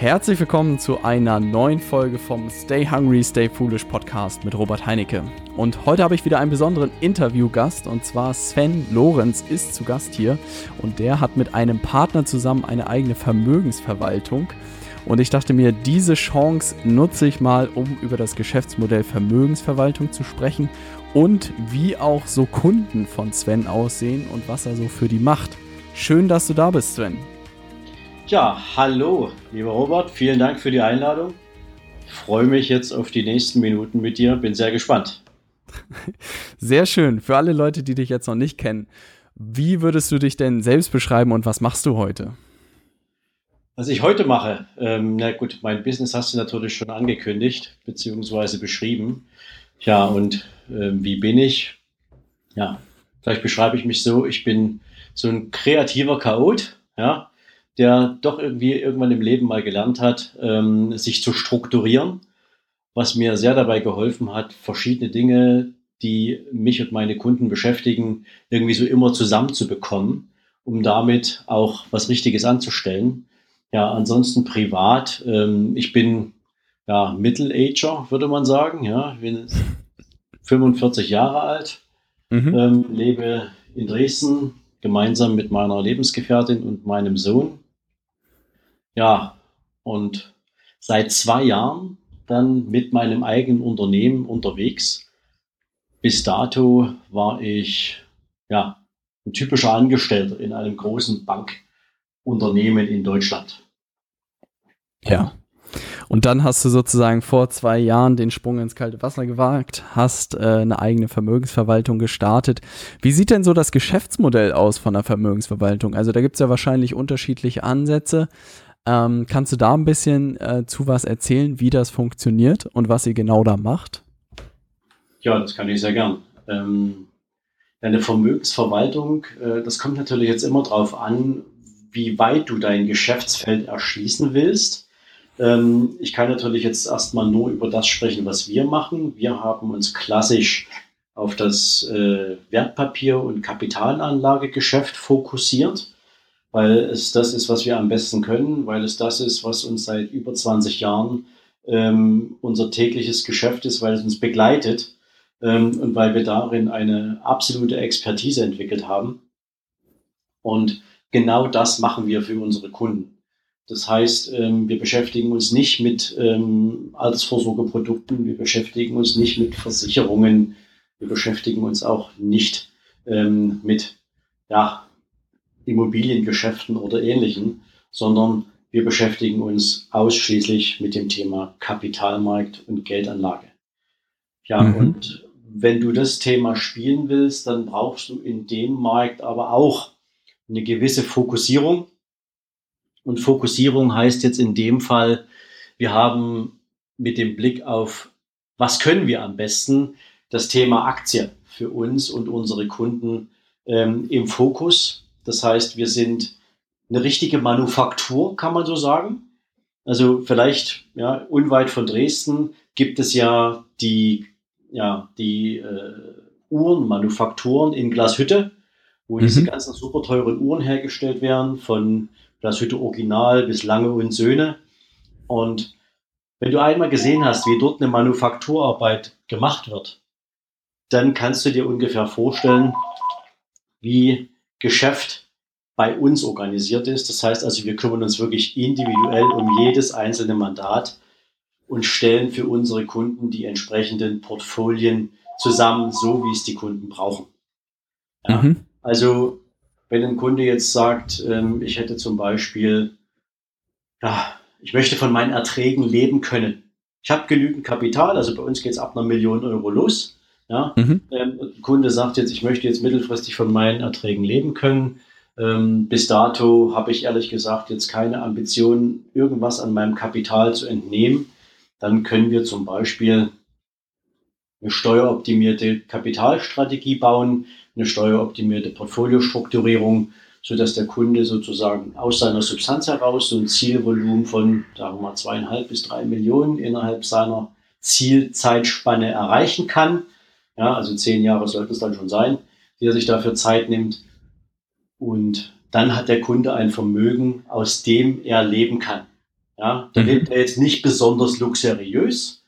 Herzlich willkommen zu einer neuen Folge vom Stay Hungry, Stay Foolish Podcast mit Robert Heinecke. Und heute habe ich wieder einen besonderen Interviewgast und zwar Sven Lorenz ist zu Gast hier und der hat mit einem Partner zusammen eine eigene Vermögensverwaltung. Und ich dachte mir, diese Chance nutze ich mal, um über das Geschäftsmodell Vermögensverwaltung zu sprechen und wie auch so Kunden von Sven aussehen und was er so für die macht. Schön, dass du da bist, Sven. Ja, hallo, lieber Robert, vielen Dank für die Einladung. Ich freue mich jetzt auf die nächsten Minuten mit dir, bin sehr gespannt. Sehr schön. Für alle Leute, die dich jetzt noch nicht kennen, wie würdest du dich denn selbst beschreiben und was machst du heute? Was ich heute mache, ähm, na gut, mein Business hast du natürlich schon angekündigt, beziehungsweise beschrieben. Ja, und äh, wie bin ich? Ja, vielleicht beschreibe ich mich so, ich bin so ein kreativer Chaot, ja, der doch irgendwie irgendwann im Leben mal gelernt hat, ähm, sich zu strukturieren, was mir sehr dabei geholfen hat, verschiedene Dinge, die mich und meine Kunden beschäftigen, irgendwie so immer zusammenzubekommen, um damit auch was Richtiges anzustellen. Ja, ansonsten privat, ähm, ich bin ja Middle-Ager, würde man sagen, ja, ich bin 45 Jahre alt, mhm. ähm, lebe in Dresden, gemeinsam mit meiner Lebensgefährtin und meinem Sohn. Ja, und seit zwei Jahren dann mit meinem eigenen Unternehmen unterwegs. Bis dato war ich ja ein typischer Angestellter in einem großen Bankunternehmen in Deutschland. Ja. Und dann hast du sozusagen vor zwei Jahren den Sprung ins kalte Wasser gewagt, hast äh, eine eigene Vermögensverwaltung gestartet. Wie sieht denn so das Geschäftsmodell aus von der Vermögensverwaltung? Also da gibt es ja wahrscheinlich unterschiedliche Ansätze. Ähm, kannst du da ein bisschen äh, zu was erzählen, wie das funktioniert und was ihr genau da macht? Ja, das kann ich sehr gern. Ähm, eine Vermögensverwaltung, äh, das kommt natürlich jetzt immer darauf an, wie weit du dein Geschäftsfeld erschließen willst. Ähm, ich kann natürlich jetzt erstmal nur über das sprechen, was wir machen. Wir haben uns klassisch auf das äh, Wertpapier- und Kapitalanlagegeschäft fokussiert, weil es das ist, was wir am besten können, weil es das ist, was uns seit über 20 Jahren ähm, unser tägliches Geschäft ist, weil es uns begleitet ähm, und weil wir darin eine absolute Expertise entwickelt haben. Und genau das machen wir für unsere Kunden. Das heißt, ähm, wir beschäftigen uns nicht mit ähm, Altersvorsorgeprodukten, wir beschäftigen uns nicht mit Versicherungen, wir beschäftigen uns auch nicht ähm, mit ja, Immobiliengeschäften oder ähnlichen, sondern wir beschäftigen uns ausschließlich mit dem Thema Kapitalmarkt und Geldanlage. Ja, mhm. und wenn du das Thema spielen willst, dann brauchst du in dem Markt aber auch eine gewisse Fokussierung. Und Fokussierung heißt jetzt in dem Fall, wir haben mit dem Blick auf, was können wir am besten, das Thema Aktie für uns und unsere Kunden ähm, im Fokus. Das heißt, wir sind eine richtige Manufaktur, kann man so sagen. Also vielleicht ja, unweit von Dresden gibt es ja die, ja, die äh, Uhrenmanufakturen in Glashütte, wo mhm. diese ganzen super teuren Uhren hergestellt werden, von Glashütte Original bis Lange und Söhne. Und wenn du einmal gesehen hast, wie dort eine Manufakturarbeit gemacht wird, dann kannst du dir ungefähr vorstellen, wie Geschäft bei uns organisiert ist. Das heißt also, wir kümmern uns wirklich individuell um jedes einzelne Mandat und stellen für unsere Kunden die entsprechenden Portfolien zusammen, so wie es die Kunden brauchen. Ja, mhm. Also, wenn ein Kunde jetzt sagt, ähm, ich hätte zum Beispiel, ja, ich möchte von meinen Erträgen leben können. Ich habe genügend Kapital, also bei uns geht es ab einer Million Euro los. Ja? Mhm. Ähm, der Kunde sagt jetzt, ich möchte jetzt mittelfristig von meinen Erträgen leben können. Ähm, bis dato habe ich ehrlich gesagt jetzt keine Ambition, irgendwas an meinem Kapital zu entnehmen. Dann können wir zum Beispiel eine steueroptimierte Kapitalstrategie bauen, eine steueroptimierte Portfoliostrukturierung, sodass der Kunde sozusagen aus seiner Substanz heraus so ein Zielvolumen von, sagen wir mal, zweieinhalb bis drei Millionen innerhalb seiner Zielzeitspanne erreichen kann. Ja, also zehn Jahre sollte es dann schon sein, die er sich dafür Zeit nimmt. Und dann hat der Kunde ein Vermögen, aus dem er leben kann. Ja, da mhm. lebt er jetzt nicht besonders luxuriös,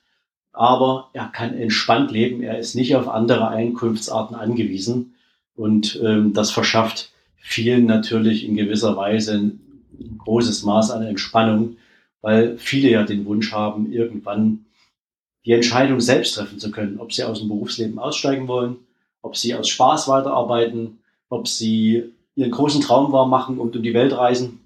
aber er kann entspannt leben. Er ist nicht auf andere Einkunftsarten angewiesen. Und ähm, das verschafft vielen natürlich in gewisser Weise ein großes Maß an Entspannung, weil viele ja den Wunsch haben, irgendwann die Entscheidung selbst treffen zu können, ob sie aus dem Berufsleben aussteigen wollen, ob sie aus Spaß weiterarbeiten, ob sie ihren großen Traum wahr machen und um die Welt reisen.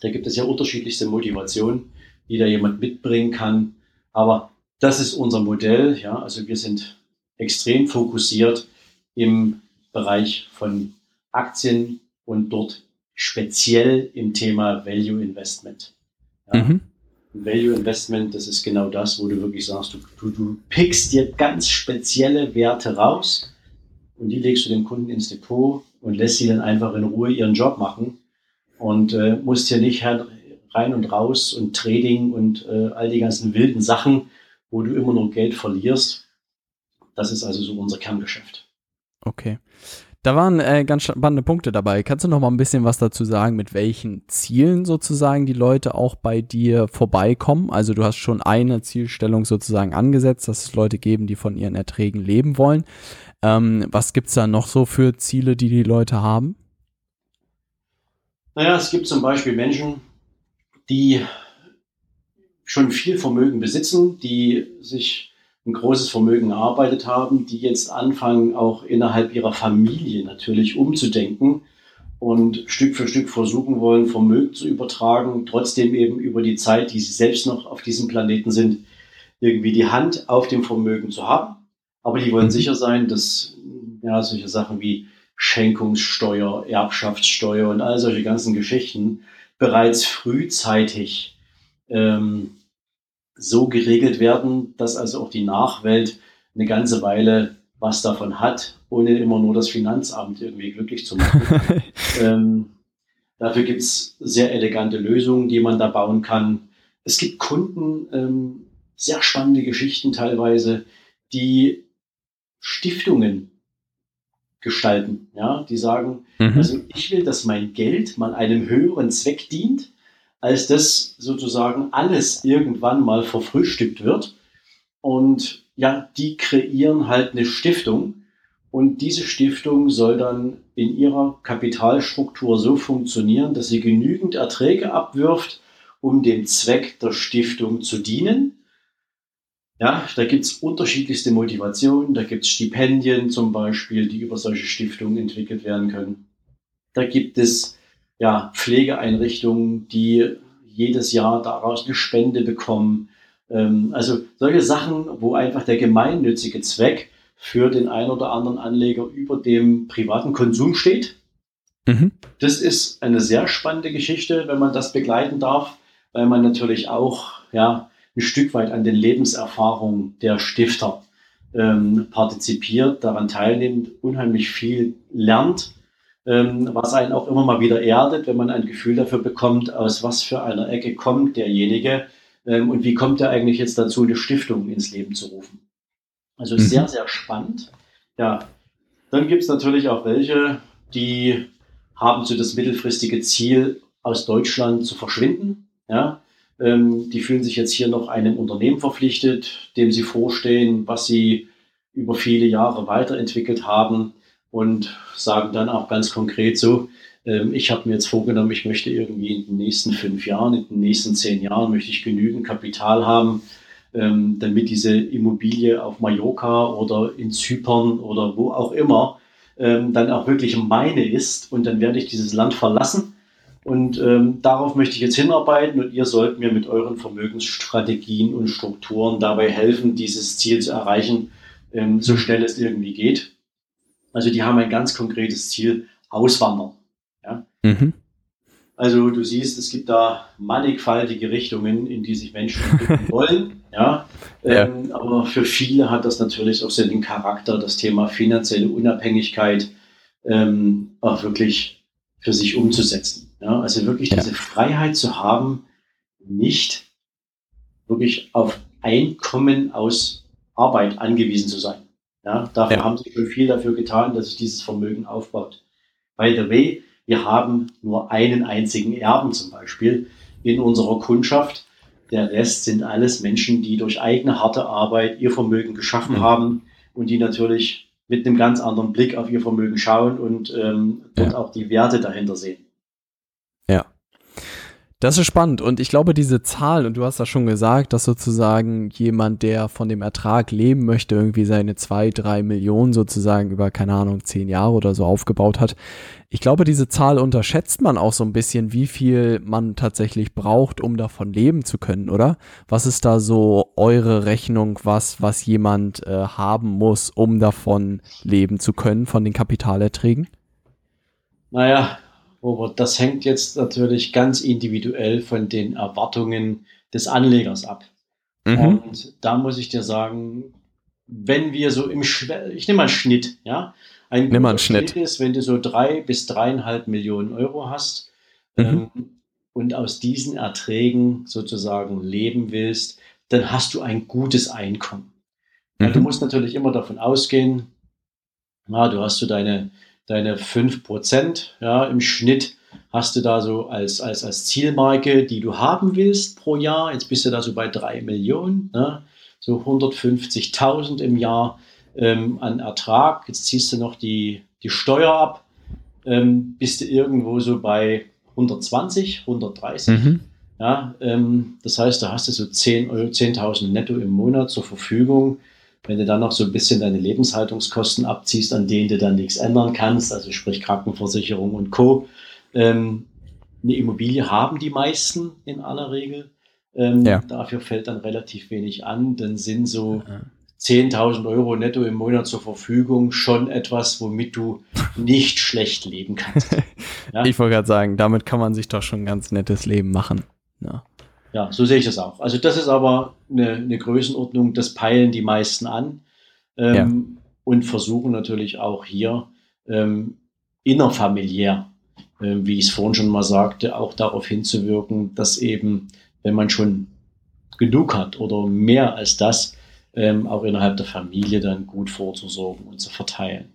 Da gibt es ja unterschiedlichste Motivationen, die da jemand mitbringen kann. Aber das ist unser Modell. Ja, also wir sind extrem fokussiert im Bereich von Aktien und dort speziell im Thema Value Investment. Ja, mhm. Value Investment, das ist genau das, wo du wirklich sagst, du, du, du pickst dir ganz spezielle Werte raus und die legst du dem Kunden ins Depot und lässt sie dann einfach in Ruhe ihren Job machen und äh, musst hier nicht rein und raus und Trading und äh, all die ganzen wilden Sachen, wo du immer nur Geld verlierst. Das ist also so unser Kerngeschäft. Okay. Da waren äh, ganz spannende Punkte dabei. Kannst du noch mal ein bisschen was dazu sagen, mit welchen Zielen sozusagen die Leute auch bei dir vorbeikommen? Also du hast schon eine Zielstellung sozusagen angesetzt, dass es Leute geben, die von ihren Erträgen leben wollen. Ähm, was gibt es da noch so für Ziele, die die Leute haben? Naja, es gibt zum Beispiel Menschen, die schon viel Vermögen besitzen, die sich ein großes Vermögen erarbeitet haben, die jetzt anfangen, auch innerhalb ihrer Familie natürlich umzudenken und Stück für Stück versuchen wollen, Vermögen zu übertragen, trotzdem eben über die Zeit, die sie selbst noch auf diesem Planeten sind, irgendwie die Hand auf dem Vermögen zu haben. Aber die wollen mhm. sicher sein, dass ja, solche Sachen wie Schenkungssteuer, Erbschaftssteuer und all solche ganzen Geschichten bereits frühzeitig ähm, so geregelt werden, dass also auch die Nachwelt eine ganze Weile was davon hat, ohne immer nur das Finanzamt irgendwie glücklich zu machen. ähm, dafür gibt es sehr elegante Lösungen, die man da bauen kann. Es gibt Kunden, ähm, sehr spannende Geschichten teilweise, die Stiftungen gestalten. Ja, die sagen, mhm. also ich will, dass mein Geld mal einem höheren Zweck dient als das sozusagen alles irgendwann mal verfrühstückt wird. Und ja, die kreieren halt eine Stiftung. Und diese Stiftung soll dann in ihrer Kapitalstruktur so funktionieren, dass sie genügend Erträge abwirft, um dem Zweck der Stiftung zu dienen. Ja, da gibt es unterschiedlichste Motivationen. Da gibt es Stipendien zum Beispiel, die über solche Stiftungen entwickelt werden können. Da gibt es ja, Pflegeeinrichtungen, die jedes Jahr daraus eine Spende bekommen. Ähm, also solche Sachen, wo einfach der gemeinnützige Zweck für den einen oder anderen Anleger über dem privaten Konsum steht. Mhm. Das ist eine sehr spannende Geschichte, wenn man das begleiten darf, weil man natürlich auch ja, ein Stück weit an den Lebenserfahrungen der Stifter ähm, partizipiert, daran teilnimmt, unheimlich viel lernt was einen auch immer mal wieder erdet, wenn man ein Gefühl dafür bekommt, aus was für einer Ecke kommt derjenige ähm, und wie kommt er eigentlich jetzt dazu, eine Stiftung ins Leben zu rufen. Also mhm. sehr, sehr spannend. Ja, dann gibt es natürlich auch welche, die haben so das mittelfristige Ziel, aus Deutschland zu verschwinden. Ja, ähm, die fühlen sich jetzt hier noch einem Unternehmen verpflichtet, dem sie vorstehen, was sie über viele Jahre weiterentwickelt haben und sagen dann auch ganz konkret so, ähm, ich habe mir jetzt vorgenommen, ich möchte irgendwie in den nächsten fünf Jahren, in den nächsten zehn Jahren möchte ich genügend Kapital haben, ähm, damit diese Immobilie auf Mallorca oder in Zypern oder wo auch immer ähm, dann auch wirklich meine ist und dann werde ich dieses Land verlassen. Und darauf möchte ich jetzt hinarbeiten und ihr sollt mir mit euren Vermögensstrategien und Strukturen dabei helfen, dieses Ziel zu erreichen, so schnell es irgendwie geht. Also die haben ein ganz konkretes Ziel, auswandern. Ja? Mhm. Also du siehst, es gibt da mannigfaltige Richtungen, in die sich Menschen entwickeln wollen. Ja? ja. Ähm, aber für viele hat das natürlich auch so den Charakter, das Thema finanzielle Unabhängigkeit ähm, auch wirklich für sich umzusetzen. Ja? Also wirklich ja. diese Freiheit zu haben, nicht wirklich auf Einkommen aus Arbeit angewiesen zu sein. Ja, dafür ja. haben sie schon viel dafür getan, dass sich dieses Vermögen aufbaut. By the way, wir haben nur einen einzigen Erben zum Beispiel in unserer Kundschaft. Der Rest sind alles Menschen, die durch eigene harte Arbeit ihr Vermögen geschaffen mhm. haben und die natürlich mit einem ganz anderen Blick auf ihr Vermögen schauen und ähm, dort ja. auch die Werte dahinter sehen. Das ist spannend und ich glaube, diese Zahl, und du hast das schon gesagt, dass sozusagen jemand, der von dem Ertrag leben möchte, irgendwie seine zwei, drei Millionen sozusagen über, keine Ahnung, zehn Jahre oder so aufgebaut hat. Ich glaube, diese Zahl unterschätzt man auch so ein bisschen, wie viel man tatsächlich braucht, um davon leben zu können, oder? Was ist da so eure Rechnung, was, was jemand äh, haben muss, um davon leben zu können, von den Kapitalerträgen? Naja, Robert, das hängt jetzt natürlich ganz individuell von den Erwartungen des Anlegers ab. Mhm. Und da muss ich dir sagen, wenn wir so im Schwer ich nehme mal einen Schnitt, ja. Ein nimm mal einen Schnitt. Schnitt ist, wenn du so drei bis dreieinhalb Millionen Euro hast mhm. ähm, und aus diesen Erträgen sozusagen leben willst, dann hast du ein gutes Einkommen. Mhm. Ja, du musst natürlich immer davon ausgehen, na, du hast so deine deine 5% ja, im Schnitt hast du da so als, als, als Zielmarke, die du haben willst pro Jahr. Jetzt bist du da so bei 3 Millionen, ne? so 150.000 im Jahr ähm, an Ertrag. Jetzt ziehst du noch die, die Steuer ab, ähm, bist du irgendwo so bei 120, 130. Mhm. Ja, ähm, das heißt, da hast du so 10.000 10 netto im Monat zur Verfügung. Wenn du dann noch so ein bisschen deine Lebenshaltungskosten abziehst, an denen du dann nichts ändern kannst, also sprich Krankenversicherung und Co., ähm, eine Immobilie haben die meisten in aller Regel. Ähm, ja. Dafür fällt dann relativ wenig an. Dann sind so 10.000 Euro netto im Monat zur Verfügung schon etwas, womit du nicht schlecht leben kannst. Ja? Ich wollte gerade sagen, damit kann man sich doch schon ein ganz nettes Leben machen. Ja. Ja, so sehe ich das auch. Also das ist aber eine, eine Größenordnung, das peilen die meisten an ähm, ja. und versuchen natürlich auch hier ähm, innerfamiliär, äh, wie ich es vorhin schon mal sagte, auch darauf hinzuwirken, dass eben, wenn man schon genug hat oder mehr als das, ähm, auch innerhalb der Familie dann gut vorzusorgen und zu verteilen.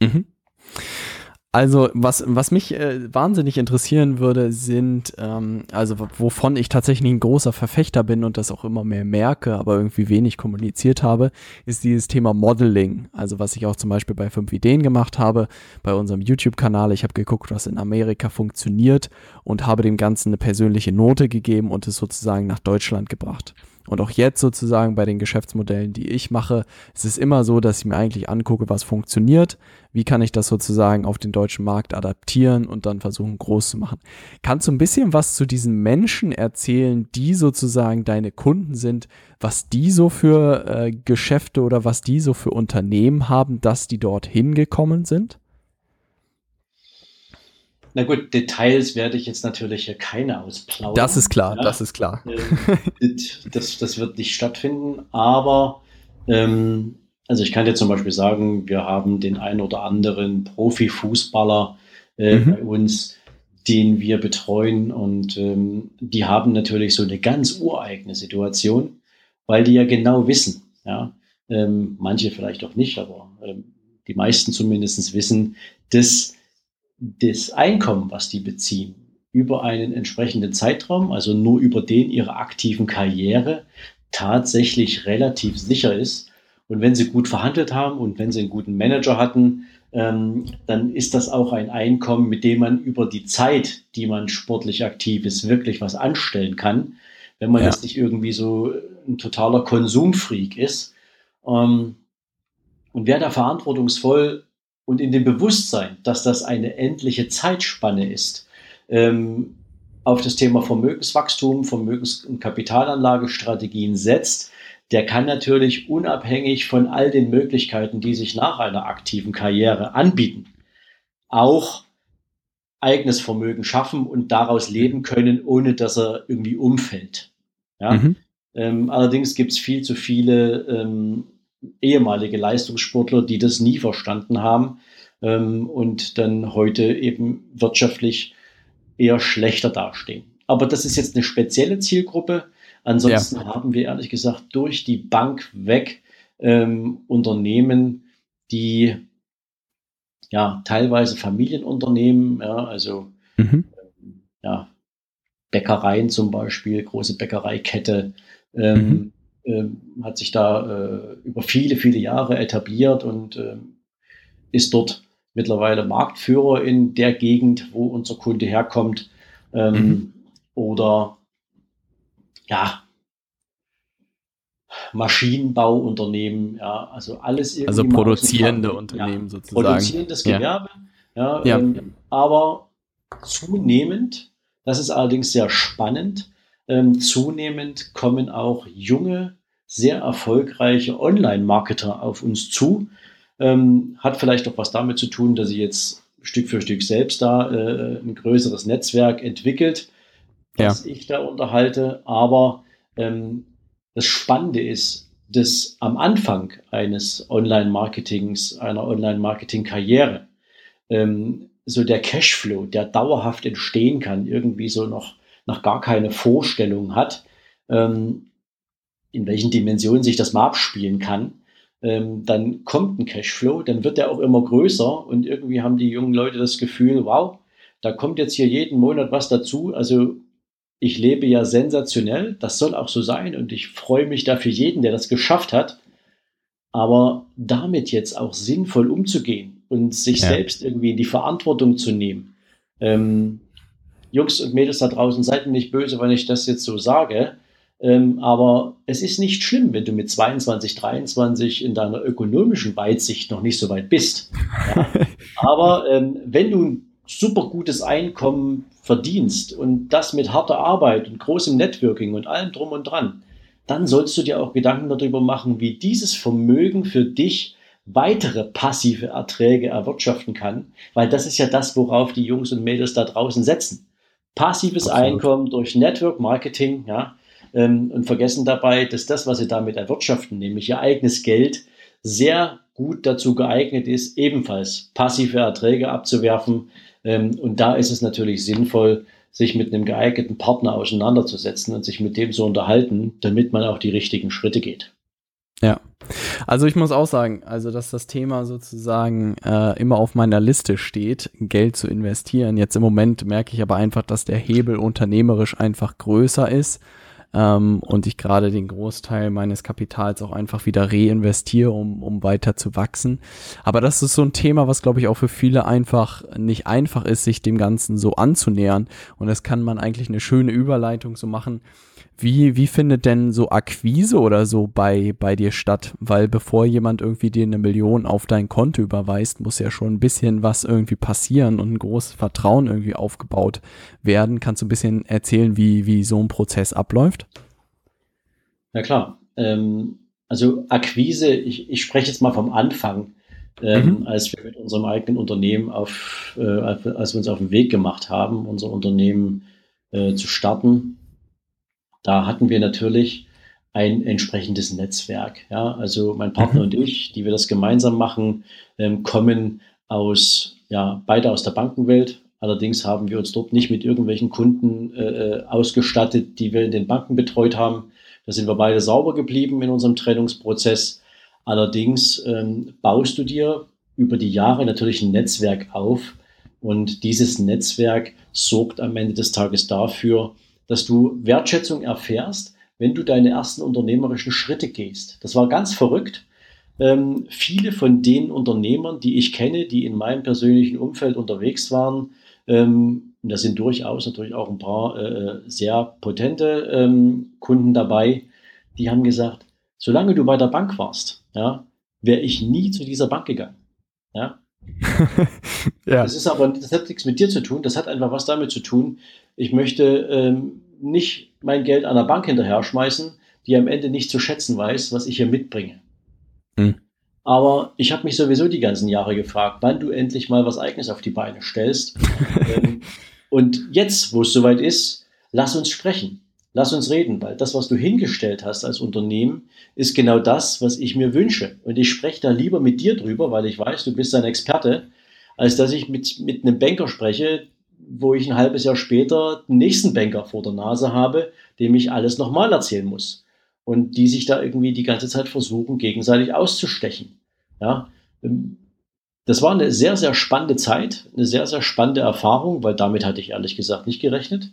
Mhm. Also was, was mich äh, wahnsinnig interessieren würde, sind, ähm, also wovon ich tatsächlich ein großer Verfechter bin und das auch immer mehr merke, aber irgendwie wenig kommuniziert habe, ist dieses Thema Modeling. Also was ich auch zum Beispiel bei fünf Ideen gemacht habe, bei unserem YouTube-Kanal. Ich habe geguckt, was in Amerika funktioniert und habe dem Ganzen eine persönliche Note gegeben und es sozusagen nach Deutschland gebracht. Und auch jetzt sozusagen bei den Geschäftsmodellen, die ich mache, ist es immer so, dass ich mir eigentlich angucke, was funktioniert, wie kann ich das sozusagen auf den deutschen Markt adaptieren und dann versuchen groß zu machen. Kannst du ein bisschen was zu diesen Menschen erzählen, die sozusagen deine Kunden sind, was die so für äh, Geschäfte oder was die so für Unternehmen haben, dass die dort hingekommen sind? Na gut, Details werde ich jetzt natürlich hier keine ausplaudern. Das ist klar, ja. das ist klar. Ähm, das, das wird nicht stattfinden, aber ähm, also ich kann dir zum Beispiel sagen, wir haben den ein oder anderen Profifußballer äh, mhm. bei uns, den wir betreuen und ähm, die haben natürlich so eine ganz ureigene Situation, weil die ja genau wissen, ja, ähm, manche vielleicht auch nicht, aber ähm, die meisten zumindest wissen, dass das Einkommen, was die beziehen, über einen entsprechenden Zeitraum, also nur über den ihrer aktiven Karriere, tatsächlich relativ sicher ist. Und wenn sie gut verhandelt haben und wenn sie einen guten Manager hatten, ähm, dann ist das auch ein Einkommen, mit dem man über die Zeit, die man sportlich aktiv ist, wirklich was anstellen kann. Wenn man ja. jetzt nicht irgendwie so ein totaler Konsumfreak ist. Ähm, und wer da verantwortungsvoll und in dem Bewusstsein, dass das eine endliche Zeitspanne ist, ähm, auf das Thema Vermögenswachstum, Vermögens- und Kapitalanlagestrategien setzt, der kann natürlich unabhängig von all den Möglichkeiten, die sich nach einer aktiven Karriere anbieten, auch eigenes Vermögen schaffen und daraus leben können, ohne dass er irgendwie umfällt. Ja? Mhm. Ähm, allerdings gibt es viel zu viele ähm, ehemalige Leistungssportler, die das nie verstanden haben ähm, und dann heute eben wirtschaftlich eher schlechter dastehen. Aber das ist jetzt eine spezielle Zielgruppe. Ansonsten ja. haben wir ehrlich gesagt durch die Bank weg ähm, Unternehmen, die ja teilweise Familienunternehmen, ja, also mhm. ja, Bäckereien zum Beispiel, große Bäckereikette, ähm, mhm. Äh, hat sich da äh, über viele, viele Jahre etabliert und äh, ist dort mittlerweile Marktführer in der Gegend, wo unser Kunde herkommt. Ähm, mhm. Oder ja, Maschinenbauunternehmen, ja, also alles irgendwie. Also produzierende Unternehmen ja, sozusagen. Produzierendes Gewerbe, ja, ja, ähm, aber zunehmend, das ist allerdings sehr spannend, ähm, zunehmend kommen auch junge, sehr erfolgreiche Online-Marketer auf uns zu. Ähm, hat vielleicht auch was damit zu tun, dass sie jetzt Stück für Stück selbst da äh, ein größeres Netzwerk entwickelt, was ja. ich da unterhalte. Aber ähm, das Spannende ist, dass am Anfang eines Online-Marketings, einer Online-Marketing-Karriere, ähm, so der Cashflow, der dauerhaft entstehen kann, irgendwie so noch, noch gar keine Vorstellung hat, ähm, in welchen Dimensionen sich das mal abspielen kann, ähm, dann kommt ein Cashflow, dann wird der auch immer größer und irgendwie haben die jungen Leute das Gefühl, wow, da kommt jetzt hier jeden Monat was dazu. Also ich lebe ja sensationell, das soll auch so sein und ich freue mich da für jeden, der das geschafft hat. Aber damit jetzt auch sinnvoll umzugehen, und sich ja. selbst irgendwie in die Verantwortung zu nehmen. Ähm, Jungs und Mädels da draußen, seid mir nicht böse, wenn ich das jetzt so sage. Ähm, aber es ist nicht schlimm, wenn du mit 22, 23 in deiner ökonomischen Weitsicht noch nicht so weit bist. Ja? aber ähm, wenn du ein super gutes Einkommen verdienst und das mit harter Arbeit und großem Networking und allem drum und dran, dann sollst du dir auch Gedanken darüber machen, wie dieses Vermögen für dich weitere passive Erträge erwirtschaften kann, weil das ist ja das, worauf die Jungs und Mädels da draußen setzen. Passives Absolut. Einkommen durch Network Marketing, ja, ähm, und vergessen dabei, dass das, was sie damit erwirtschaften, nämlich ihr eigenes Geld, sehr gut dazu geeignet ist, ebenfalls passive Erträge abzuwerfen. Ähm, und da ist es natürlich sinnvoll, sich mit einem geeigneten Partner auseinanderzusetzen und sich mit dem zu unterhalten, damit man auch die richtigen Schritte geht. Ja. Also ich muss auch sagen, also dass das Thema sozusagen äh, immer auf meiner Liste steht, Geld zu investieren. Jetzt im Moment merke ich aber einfach, dass der Hebel unternehmerisch einfach größer ist ähm, und ich gerade den Großteil meines Kapitals auch einfach wieder reinvestiere, um, um weiter zu wachsen. Aber das ist so ein Thema, was glaube ich auch für viele einfach nicht einfach ist, sich dem Ganzen so anzunähern. Und das kann man eigentlich eine schöne Überleitung so machen. Wie, wie findet denn so Akquise oder so bei, bei dir statt? Weil bevor jemand irgendwie dir eine Million auf dein Konto überweist, muss ja schon ein bisschen was irgendwie passieren und ein großes Vertrauen irgendwie aufgebaut werden. Kannst du ein bisschen erzählen, wie, wie so ein Prozess abläuft? Ja klar. Ähm, also Akquise, ich, ich spreche jetzt mal vom Anfang, ähm, mhm. als wir mit unserem eigenen Unternehmen auf, äh, als wir uns auf den Weg gemacht haben, unser Unternehmen äh, zu starten da hatten wir natürlich ein entsprechendes Netzwerk. Ja, also mein Partner mhm. und ich, die wir das gemeinsam machen, ähm, kommen aus, ja, beide aus der Bankenwelt. Allerdings haben wir uns dort nicht mit irgendwelchen Kunden äh, äh, ausgestattet, die wir in den Banken betreut haben. Da sind wir beide sauber geblieben in unserem Trennungsprozess. Allerdings ähm, baust du dir über die Jahre natürlich ein Netzwerk auf und dieses Netzwerk sorgt am Ende des Tages dafür, dass du Wertschätzung erfährst, wenn du deine ersten unternehmerischen Schritte gehst. Das war ganz verrückt. Ähm, viele von den Unternehmern, die ich kenne, die in meinem persönlichen Umfeld unterwegs waren, ähm, und da sind durchaus natürlich auch ein paar äh, sehr potente ähm, Kunden dabei, die haben gesagt, solange du bei der Bank warst, ja, wäre ich nie zu dieser Bank gegangen. Ja, ja. Das ist aber, das hat nichts mit dir zu tun, das hat einfach was damit zu tun. Ich möchte ähm, nicht mein Geld an der Bank hinterher schmeißen, die am Ende nicht zu schätzen weiß, was ich hier mitbringe. Hm. Aber ich habe mich sowieso die ganzen Jahre gefragt, wann du endlich mal was Eigenes auf die Beine stellst. ähm, und jetzt, wo es soweit ist, lass uns sprechen. Lass uns reden, weil das, was du hingestellt hast als Unternehmen, ist genau das, was ich mir wünsche. Und ich spreche da lieber mit dir drüber, weil ich weiß, du bist ein Experte, als dass ich mit, mit einem Banker spreche, wo ich ein halbes Jahr später den nächsten Banker vor der Nase habe, dem ich alles nochmal erzählen muss. Und die sich da irgendwie die ganze Zeit versuchen, gegenseitig auszustechen. Ja, ähm, das war eine sehr, sehr spannende Zeit, eine sehr, sehr spannende Erfahrung, weil damit hatte ich ehrlich gesagt nicht gerechnet.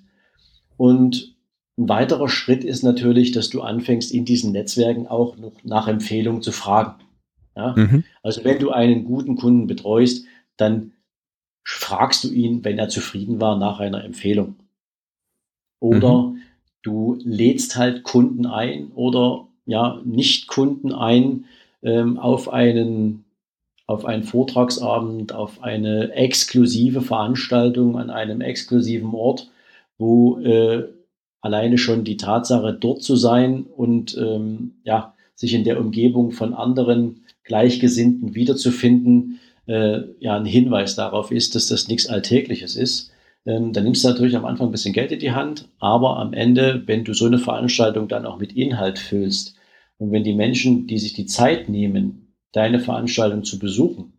Und ein weiterer Schritt ist natürlich, dass du anfängst, in diesen Netzwerken auch noch nach Empfehlungen zu fragen. Ja? Mhm. Also wenn du einen guten Kunden betreust, dann fragst du ihn, wenn er zufrieden war, nach einer Empfehlung. Oder mhm. du lädst halt Kunden ein oder ja, Nicht-Kunden ein ähm, auf einen auf einen Vortragsabend, auf eine exklusive Veranstaltung an einem exklusiven Ort, wo äh, alleine schon die Tatsache, dort zu sein und ähm, ja, sich in der Umgebung von anderen Gleichgesinnten wiederzufinden, äh, ja, ein Hinweis darauf ist, dass das nichts Alltägliches ist. Ähm, dann nimmst du natürlich am Anfang ein bisschen Geld in die Hand, aber am Ende, wenn du so eine Veranstaltung dann auch mit Inhalt füllst und wenn die Menschen, die sich die Zeit nehmen, deine Veranstaltung zu besuchen,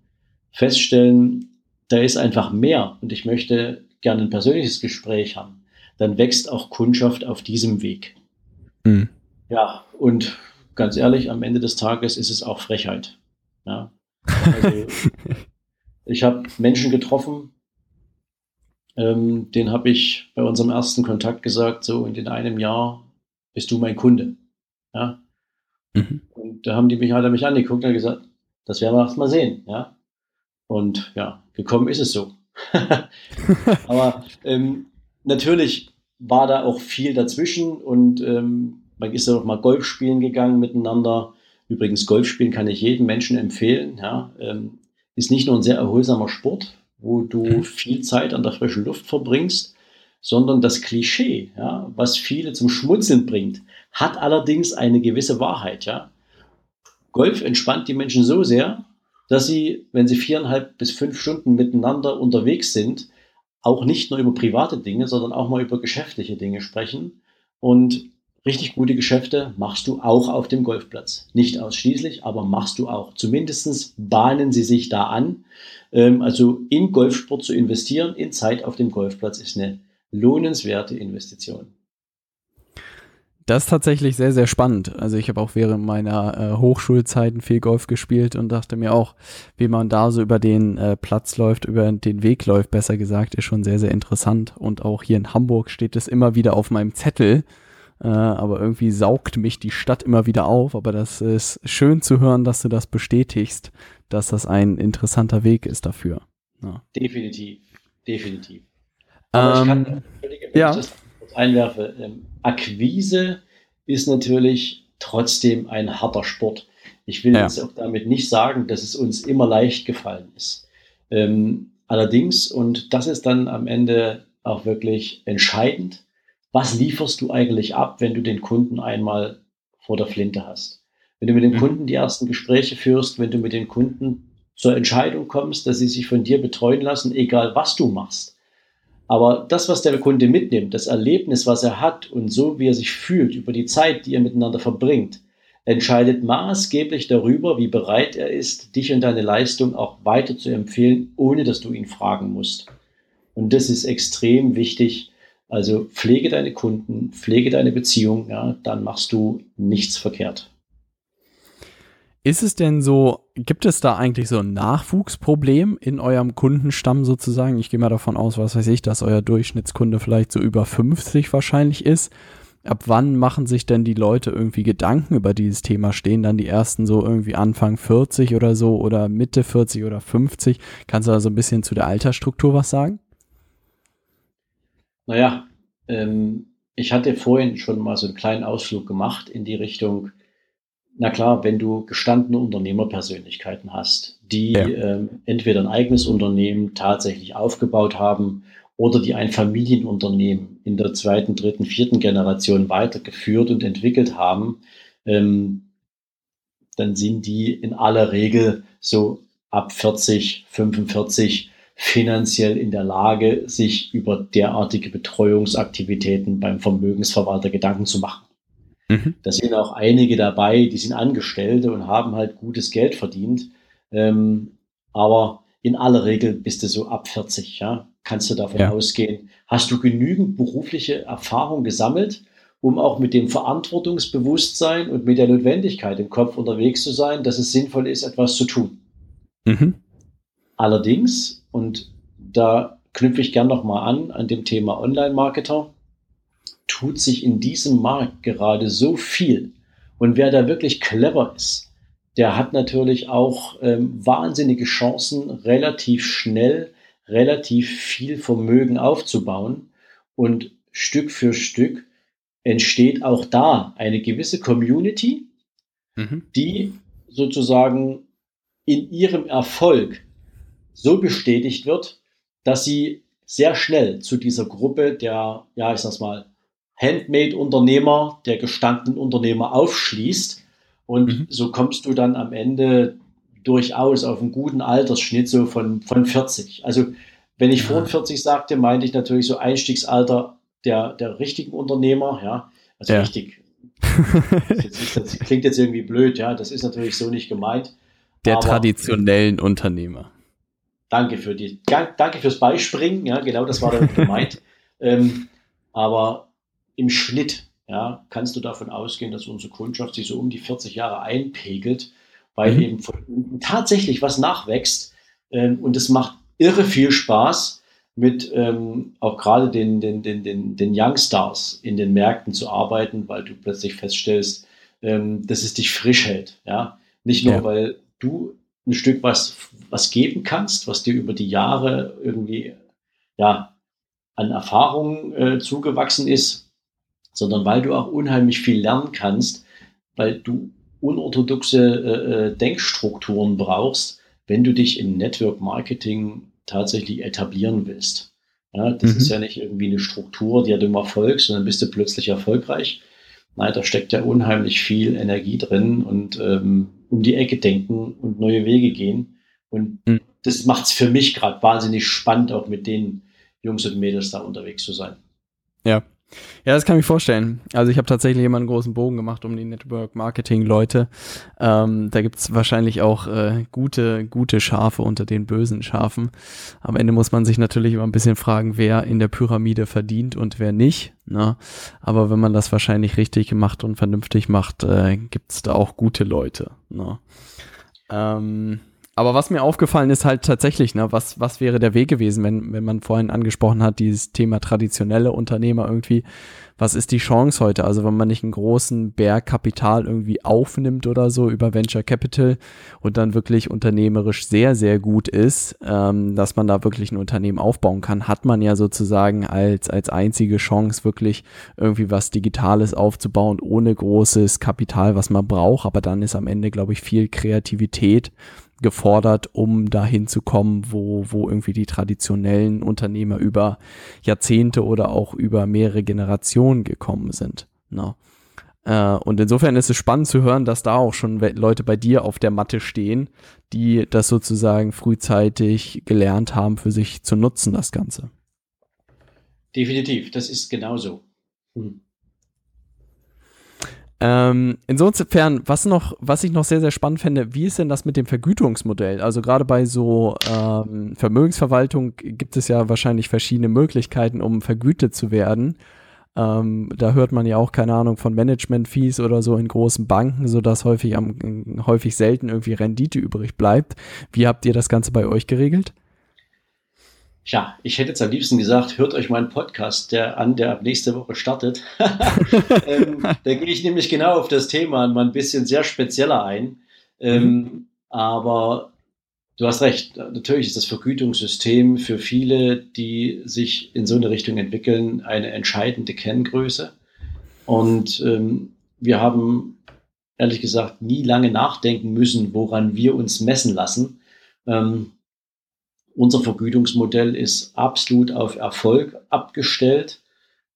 feststellen, da ist einfach mehr und ich möchte gerne ein persönliches Gespräch haben, dann wächst auch Kundschaft auf diesem Weg. Mhm. Ja, und ganz ehrlich, am Ende des Tages ist es auch Frechheit. Ja. Also, ich habe Menschen getroffen, ähm, den habe ich bei unserem ersten Kontakt gesagt, so und in einem Jahr bist du mein Kunde. Ja. Mhm. Und da haben die mich, hat er mich angeguckt und gesagt, das werden wir erst mal sehen, ja. Und ja, gekommen ist es so. Aber ähm, natürlich war da auch viel dazwischen und ähm, man ist ja noch mal Golf spielen gegangen miteinander. Übrigens, Golf spielen kann ich jedem Menschen empfehlen. Ja, ähm, ist nicht nur ein sehr erholsamer Sport, wo du mhm. viel Zeit an der frischen Luft verbringst, sondern das Klischee, ja, was viele zum Schmunzeln bringt, hat allerdings eine gewisse Wahrheit. Ja, Golf entspannt die Menschen so sehr, dass sie, wenn sie viereinhalb bis fünf Stunden miteinander unterwegs sind, auch nicht nur über private Dinge, sondern auch mal über geschäftliche Dinge sprechen. Und richtig gute Geschäfte machst du auch auf dem Golfplatz. Nicht ausschließlich, aber machst du auch. Zumindest bahnen sie sich da an. Ähm, also in Golfsport zu investieren, in Zeit auf dem Golfplatz, ist eine lohnenswerte Investition. Das ist tatsächlich sehr, sehr spannend. Also ich habe auch während meiner äh, Hochschulzeiten viel Golf gespielt und dachte mir auch, wie man da so über den äh, Platz läuft, über den Weg läuft, besser gesagt, ist schon sehr, sehr interessant. Und auch hier in Hamburg steht es immer wieder auf meinem Zettel. Äh, aber irgendwie saugt mich die Stadt immer wieder auf. Aber das ist schön zu hören, dass du das bestätigst, dass das ein interessanter Weg ist dafür. Ja. Definitiv, definitiv. Aber ähm, ich kann, ja. ich das einwerfe, ähm, Akquise ist natürlich trotzdem ein harter Sport. Ich will ja. jetzt auch damit nicht sagen, dass es uns immer leicht gefallen ist. Ähm, allerdings, und das ist dann am Ende auch wirklich entscheidend, was lieferst du eigentlich ab, wenn du den Kunden einmal vor der Flinte hast? Wenn du mit dem mhm. Kunden die ersten Gespräche führst, wenn du mit den Kunden zur Entscheidung kommst, dass sie sich von dir betreuen lassen, egal was du machst, aber das, was der Kunde mitnimmt, das Erlebnis, was er hat und so, wie er sich fühlt über die Zeit, die er miteinander verbringt, entscheidet maßgeblich darüber, wie bereit er ist, dich und deine Leistung auch weiter zu empfehlen, ohne dass du ihn fragen musst. Und das ist extrem wichtig. Also pflege deine Kunden, pflege deine Beziehung, ja, dann machst du nichts verkehrt. Ist es denn so, gibt es da eigentlich so ein Nachwuchsproblem in eurem Kundenstamm sozusagen? Ich gehe mal davon aus, was weiß ich, dass euer Durchschnittskunde vielleicht so über 50 wahrscheinlich ist. Ab wann machen sich denn die Leute irgendwie Gedanken über dieses Thema? Stehen dann die ersten so irgendwie Anfang 40 oder so oder Mitte 40 oder 50? Kannst du da so ein bisschen zu der Altersstruktur was sagen? Naja, ähm, ich hatte vorhin schon mal so einen kleinen Ausflug gemacht in die Richtung, na klar, wenn du gestandene Unternehmerpersönlichkeiten hast, die ja. ähm, entweder ein eigenes Unternehmen tatsächlich aufgebaut haben oder die ein Familienunternehmen in der zweiten, dritten, vierten Generation weitergeführt und entwickelt haben, ähm, dann sind die in aller Regel so ab 40, 45 finanziell in der Lage, sich über derartige Betreuungsaktivitäten beim Vermögensverwalter Gedanken zu machen. Mhm. Da sind auch einige dabei, die sind Angestellte und haben halt gutes Geld verdient. Ähm, aber in aller Regel bist du so ab 40, ja, kannst du davon ja. ausgehen. Hast du genügend berufliche Erfahrung gesammelt, um auch mit dem Verantwortungsbewusstsein und mit der Notwendigkeit im Kopf unterwegs zu sein, dass es sinnvoll ist, etwas zu tun. Mhm. Allerdings, und da knüpfe ich gern nochmal an, an dem Thema Online-Marketer, tut sich in diesem Markt gerade so viel. Und wer da wirklich clever ist, der hat natürlich auch ähm, wahnsinnige Chancen, relativ schnell, relativ viel Vermögen aufzubauen. Und Stück für Stück entsteht auch da eine gewisse Community, mhm. die sozusagen in ihrem Erfolg so bestätigt wird, dass sie sehr schnell zu dieser Gruppe der, ja, ich sag's mal, Handmade-Unternehmer, der gestandenen Unternehmer aufschließt. Und mhm. so kommst du dann am Ende durchaus auf einen guten Altersschnitt so von, von 40. Also wenn ich ja. vor 40 sagte, meinte ich natürlich so Einstiegsalter der, der richtigen Unternehmer, ja, also ja. richtig. Das, das, klingt jetzt irgendwie blöd, ja, das ist natürlich so nicht gemeint. Der traditionellen Unternehmer. Danke für die, danke fürs Beispringen, ja, genau das war damit gemeint. ähm, aber im Schnitt, ja, kannst du davon ausgehen, dass unsere Kundschaft sich so um die 40 Jahre einpegelt, weil mhm. eben von, tatsächlich was nachwächst ähm, und es macht irre viel Spaß mit ähm, auch gerade den, den, den, den, den Youngstars in den Märkten zu arbeiten, weil du plötzlich feststellst, ähm, dass es dich frisch hält. Ja? Nicht nur, ja. weil du ein Stück was, was geben kannst, was dir über die Jahre irgendwie ja, an Erfahrungen äh, zugewachsen ist, sondern weil du auch unheimlich viel lernen kannst, weil du unorthodoxe äh, äh Denkstrukturen brauchst, wenn du dich im Network Marketing tatsächlich etablieren willst. Ja, das mhm. ist ja nicht irgendwie eine Struktur, die du immer folgst und dann bist du plötzlich erfolgreich. Nein, da steckt ja unheimlich viel Energie drin und ähm, um die Ecke denken und neue Wege gehen. Und mhm. das macht es für mich gerade wahnsinnig spannend, auch mit den Jungs und Mädels da unterwegs zu sein. Ja, ja, das kann ich mir vorstellen. Also ich habe tatsächlich immer einen großen Bogen gemacht um die Network-Marketing-Leute. Ähm, da gibt es wahrscheinlich auch äh, gute, gute Schafe unter den bösen Schafen. Am Ende muss man sich natürlich immer ein bisschen fragen, wer in der Pyramide verdient und wer nicht. Ne? Aber wenn man das wahrscheinlich richtig macht und vernünftig macht, äh, gibt es da auch gute Leute. Ne? Ähm, aber was mir aufgefallen ist halt tatsächlich, ne, was, was wäre der Weg gewesen, wenn, wenn man vorhin angesprochen hat, dieses Thema traditionelle Unternehmer irgendwie, was ist die Chance heute? Also wenn man nicht einen großen Berg Kapital irgendwie aufnimmt oder so über Venture Capital und dann wirklich unternehmerisch sehr, sehr gut ist, ähm, dass man da wirklich ein Unternehmen aufbauen kann, hat man ja sozusagen als, als einzige Chance wirklich irgendwie was Digitales aufzubauen, ohne großes Kapital, was man braucht. Aber dann ist am Ende, glaube ich, viel Kreativität gefordert, um dahin zu kommen, wo, wo irgendwie die traditionellen Unternehmer über Jahrzehnte oder auch über mehrere Generationen gekommen sind. No. Ne? Äh, und insofern ist es spannend zu hören, dass da auch schon Leute bei dir auf der Matte stehen, die das sozusagen frühzeitig gelernt haben, für sich zu nutzen, das Ganze. Definitiv, das ist genauso. Hm. Ähm, insofern, was noch, was ich noch sehr, sehr spannend fände, wie ist denn das mit dem Vergütungsmodell? Also gerade bei so ähm, Vermögensverwaltung gibt es ja wahrscheinlich verschiedene Möglichkeiten, um vergütet zu werden. Ähm, da hört man ja auch, keine Ahnung, von Management-Fees oder so in großen Banken, sodass häufig am, häufig selten irgendwie Rendite übrig bleibt. Wie habt ihr das Ganze bei euch geregelt? Ja, ich hätte jetzt am liebsten gesagt, hört euch meinen Podcast der an, der ab nächste Woche startet. ähm, da gehe ich nämlich genau auf das Thema mal ein bisschen sehr spezieller ein. Ähm, mhm. Aber du hast recht, natürlich ist das Vergütungssystem für viele, die sich in so eine Richtung entwickeln, eine entscheidende Kenngröße. Und ähm, wir haben ehrlich gesagt nie lange nachdenken müssen, woran wir uns messen lassen. Ähm, unser Vergütungsmodell ist absolut auf Erfolg abgestellt.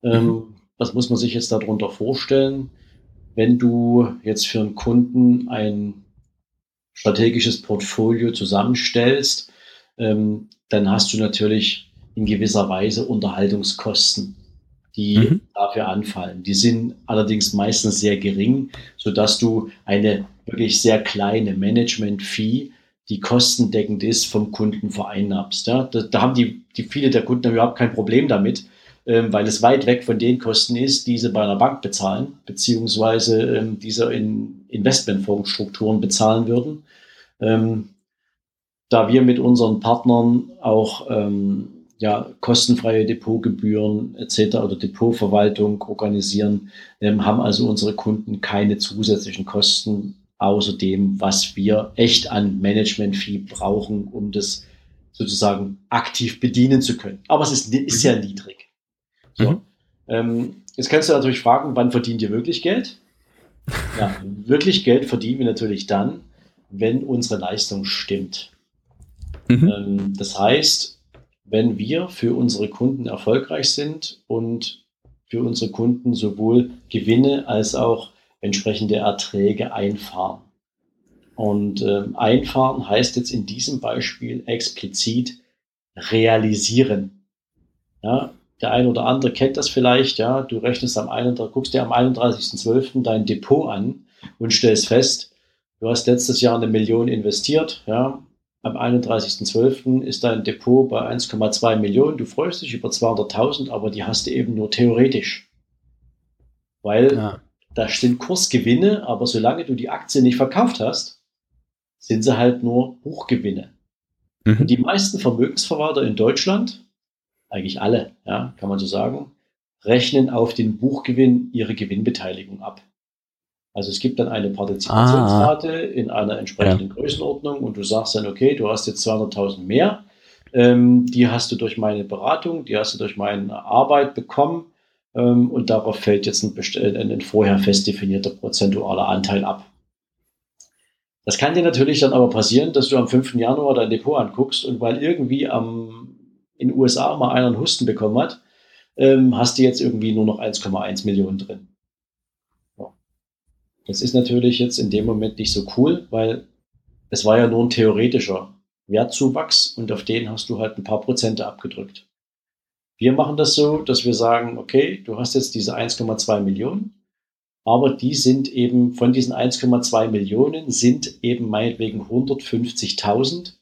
Ähm, mhm. was muss man sich jetzt darunter vorstellen? Wenn du jetzt für einen Kunden ein strategisches Portfolio zusammenstellst, ähm, dann hast du natürlich in gewisser Weise Unterhaltungskosten, die mhm. dafür anfallen. Die sind allerdings meistens sehr gering, sodass du eine wirklich sehr kleine Management-Fee die kostendeckend ist, vom Kunden vereinnahmst. Ja? Da, da haben die, die viele der Kunden überhaupt kein Problem damit, ähm, weil es weit weg von den Kosten ist, die sie bei einer Bank bezahlen, beziehungsweise ähm, diese in Investmentfondsstrukturen bezahlen würden. Ähm, da wir mit unseren Partnern auch ähm, ja, kostenfreie Depotgebühren etc. oder Depotverwaltung organisieren, ähm, haben also unsere Kunden keine zusätzlichen Kosten außer dem, was wir echt an Management-Fee brauchen, um das sozusagen aktiv bedienen zu können. Aber es ist, ist sehr niedrig. So. Mhm. Ähm, jetzt kannst du natürlich fragen, wann verdient ihr wirklich Geld? Ja, wirklich Geld verdienen wir natürlich dann, wenn unsere Leistung stimmt. Mhm. Ähm, das heißt, wenn wir für unsere Kunden erfolgreich sind und für unsere Kunden sowohl Gewinne als auch entsprechende Erträge einfahren. Und äh, einfahren heißt jetzt in diesem Beispiel explizit realisieren. Ja, der eine oder andere kennt das vielleicht, ja, du rechnest am 31, guckst dir am 31.12. dein Depot an und stellst fest, du hast letztes Jahr eine Million investiert, ja, am 31.12. ist dein Depot bei 1,2 Millionen. Du freust dich über 200.000, aber die hast du eben nur theoretisch. Weil ja. Da sind Kursgewinne, aber solange du die Aktie nicht verkauft hast, sind sie halt nur Buchgewinne. Mhm. Und die meisten Vermögensverwalter in Deutschland, eigentlich alle, ja, kann man so sagen, rechnen auf den Buchgewinn ihre Gewinnbeteiligung ab. Also es gibt dann eine Partizipationsrate ah. in einer entsprechenden ja. Größenordnung und du sagst dann, okay, du hast jetzt 200.000 mehr, ähm, die hast du durch meine Beratung, die hast du durch meine Arbeit bekommen und darauf fällt jetzt ein, ein, vorher fest definierter prozentualer Anteil ab. Das kann dir natürlich dann aber passieren, dass du am 5. Januar dein Depot anguckst und weil irgendwie am, in den USA mal einer einen Husten bekommen hat, ähm, hast du jetzt irgendwie nur noch 1,1 Millionen drin. Das ist natürlich jetzt in dem Moment nicht so cool, weil es war ja nur ein theoretischer Wertzuwachs und auf den hast du halt ein paar Prozente abgedrückt. Wir machen das so, dass wir sagen, okay, du hast jetzt diese 1,2 Millionen, aber die sind eben von diesen 1,2 Millionen sind eben meinetwegen 150.000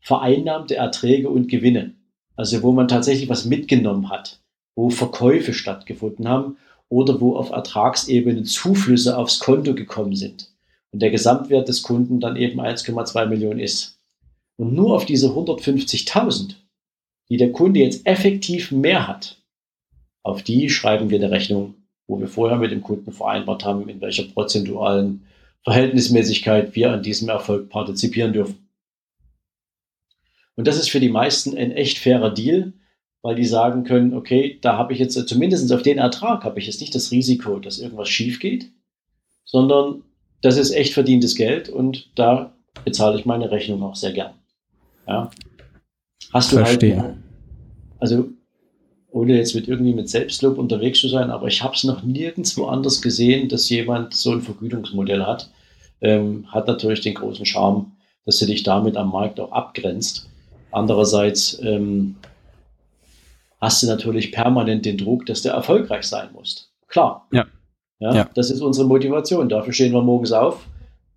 vereinnahmte Erträge und Gewinne. Also wo man tatsächlich was mitgenommen hat, wo Verkäufe stattgefunden haben oder wo auf Ertragsebene Zuflüsse aufs Konto gekommen sind und der Gesamtwert des Kunden dann eben 1,2 Millionen ist. Und nur auf diese 150.000, die der Kunde jetzt effektiv mehr hat, auf die schreiben wir eine Rechnung, wo wir vorher mit dem Kunden vereinbart haben, in welcher prozentualen Verhältnismäßigkeit wir an diesem Erfolg partizipieren dürfen. Und das ist für die meisten ein echt fairer Deal, weil die sagen können, okay, da habe ich jetzt zumindest auf den Ertrag habe ich jetzt nicht das Risiko, dass irgendwas schief geht, sondern das ist echt verdientes Geld und da bezahle ich meine Rechnung auch sehr gern. Ja. Hast du halt Verstehe. halt, also ohne jetzt mit irgendwie mit Selbstlob unterwegs zu sein, aber ich habe es noch nirgendwo anders gesehen, dass jemand so ein Vergütungsmodell hat. Ähm, hat natürlich den großen Charme, dass du dich damit am Markt auch abgrenzt. Andererseits ähm, hast du natürlich permanent den Druck, dass du erfolgreich sein musst. Klar. Ja. ja. Ja, Das ist unsere Motivation. Dafür stehen wir morgens auf,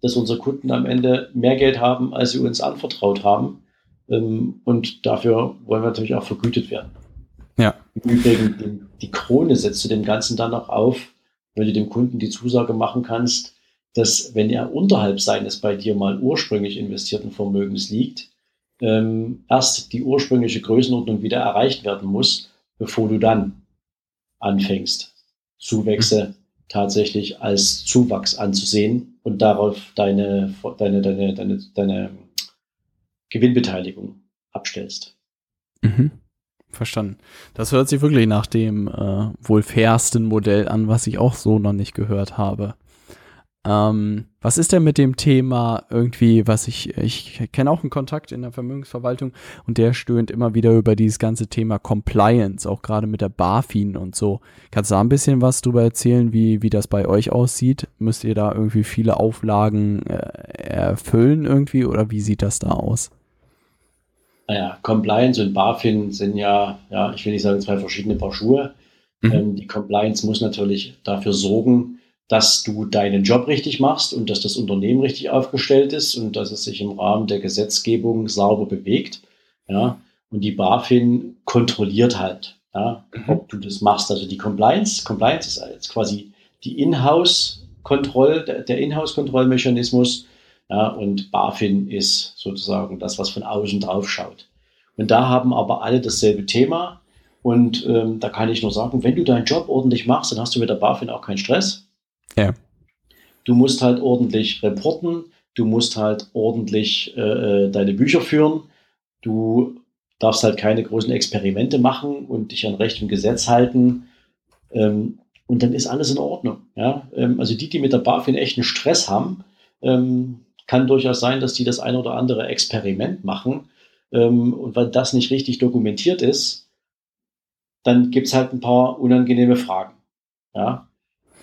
dass unsere Kunden am Ende mehr Geld haben, als sie uns anvertraut haben. Ähm, und dafür wollen wir natürlich auch vergütet werden. Ja. Im Übrigen, die Krone setzt du dem Ganzen dann auch auf, wenn du dem Kunden die Zusage machen kannst, dass wenn er unterhalb seines bei dir mal ursprünglich investierten Vermögens liegt, ähm, erst die ursprüngliche Größenordnung wieder erreicht werden muss, bevor du dann anfängst, Zuwächse tatsächlich als Zuwachs anzusehen und darauf deine, deine, deine, deine, deine Gewinnbeteiligung abstellst. Mhm. Verstanden. Das hört sich wirklich nach dem äh, wohl fairsten Modell an, was ich auch so noch nicht gehört habe. Ähm, was ist denn mit dem Thema irgendwie, was ich, ich kenne auch einen Kontakt in der Vermögensverwaltung und der stöhnt immer wieder über dieses ganze Thema Compliance, auch gerade mit der BaFin und so. Kannst du da ein bisschen was drüber erzählen, wie, wie das bei euch aussieht? Müsst ihr da irgendwie viele Auflagen äh, erfüllen irgendwie oder wie sieht das da aus? Naja, Compliance und BaFin sind ja, ja, ich will nicht sagen zwei verschiedene Paar Schuhe. Mhm. Ähm, die Compliance muss natürlich dafür sorgen, dass du deinen Job richtig machst und dass das Unternehmen richtig aufgestellt ist und dass es sich im Rahmen der Gesetzgebung sauber bewegt. Ja, und die BaFin kontrolliert halt, ja, mhm. ob du das machst. Also die Compliance, Compliance ist jetzt quasi die Inhouse-Kontroll, der, der Inhouse-Kontrollmechanismus. Ja, und BaFin ist sozusagen das, was von außen drauf schaut. Und da haben aber alle dasselbe Thema. Und ähm, da kann ich nur sagen, wenn du deinen Job ordentlich machst, dann hast du mit der BaFin auch keinen Stress. Ja. Du musst halt ordentlich reporten, du musst halt ordentlich äh, äh, deine Bücher führen, du darfst halt keine großen Experimente machen und dich an Recht und Gesetz halten. Ähm, und dann ist alles in Ordnung. Ja? Ähm, also die, die mit der BaFin echten Stress haben, ähm, kann durchaus sein, dass die das ein oder andere Experiment machen. Ähm, und weil das nicht richtig dokumentiert ist, dann gibt es halt ein paar unangenehme Fragen. Ja?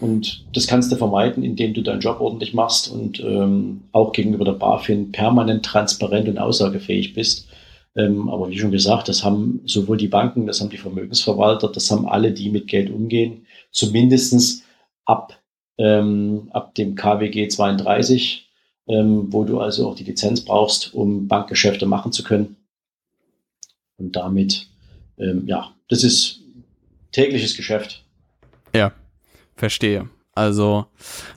Und das kannst du vermeiden, indem du deinen Job ordentlich machst und ähm, auch gegenüber der BaFin permanent transparent und aussagefähig bist. Ähm, aber wie schon gesagt, das haben sowohl die Banken, das haben die Vermögensverwalter, das haben alle, die mit Geld umgehen, zumindestens ab, ähm, ab dem KWG 32, ähm, wo du also auch die Lizenz brauchst, um Bankgeschäfte machen zu können. Und damit, ähm, ja, das ist tägliches Geschäft. Ja, verstehe. Also,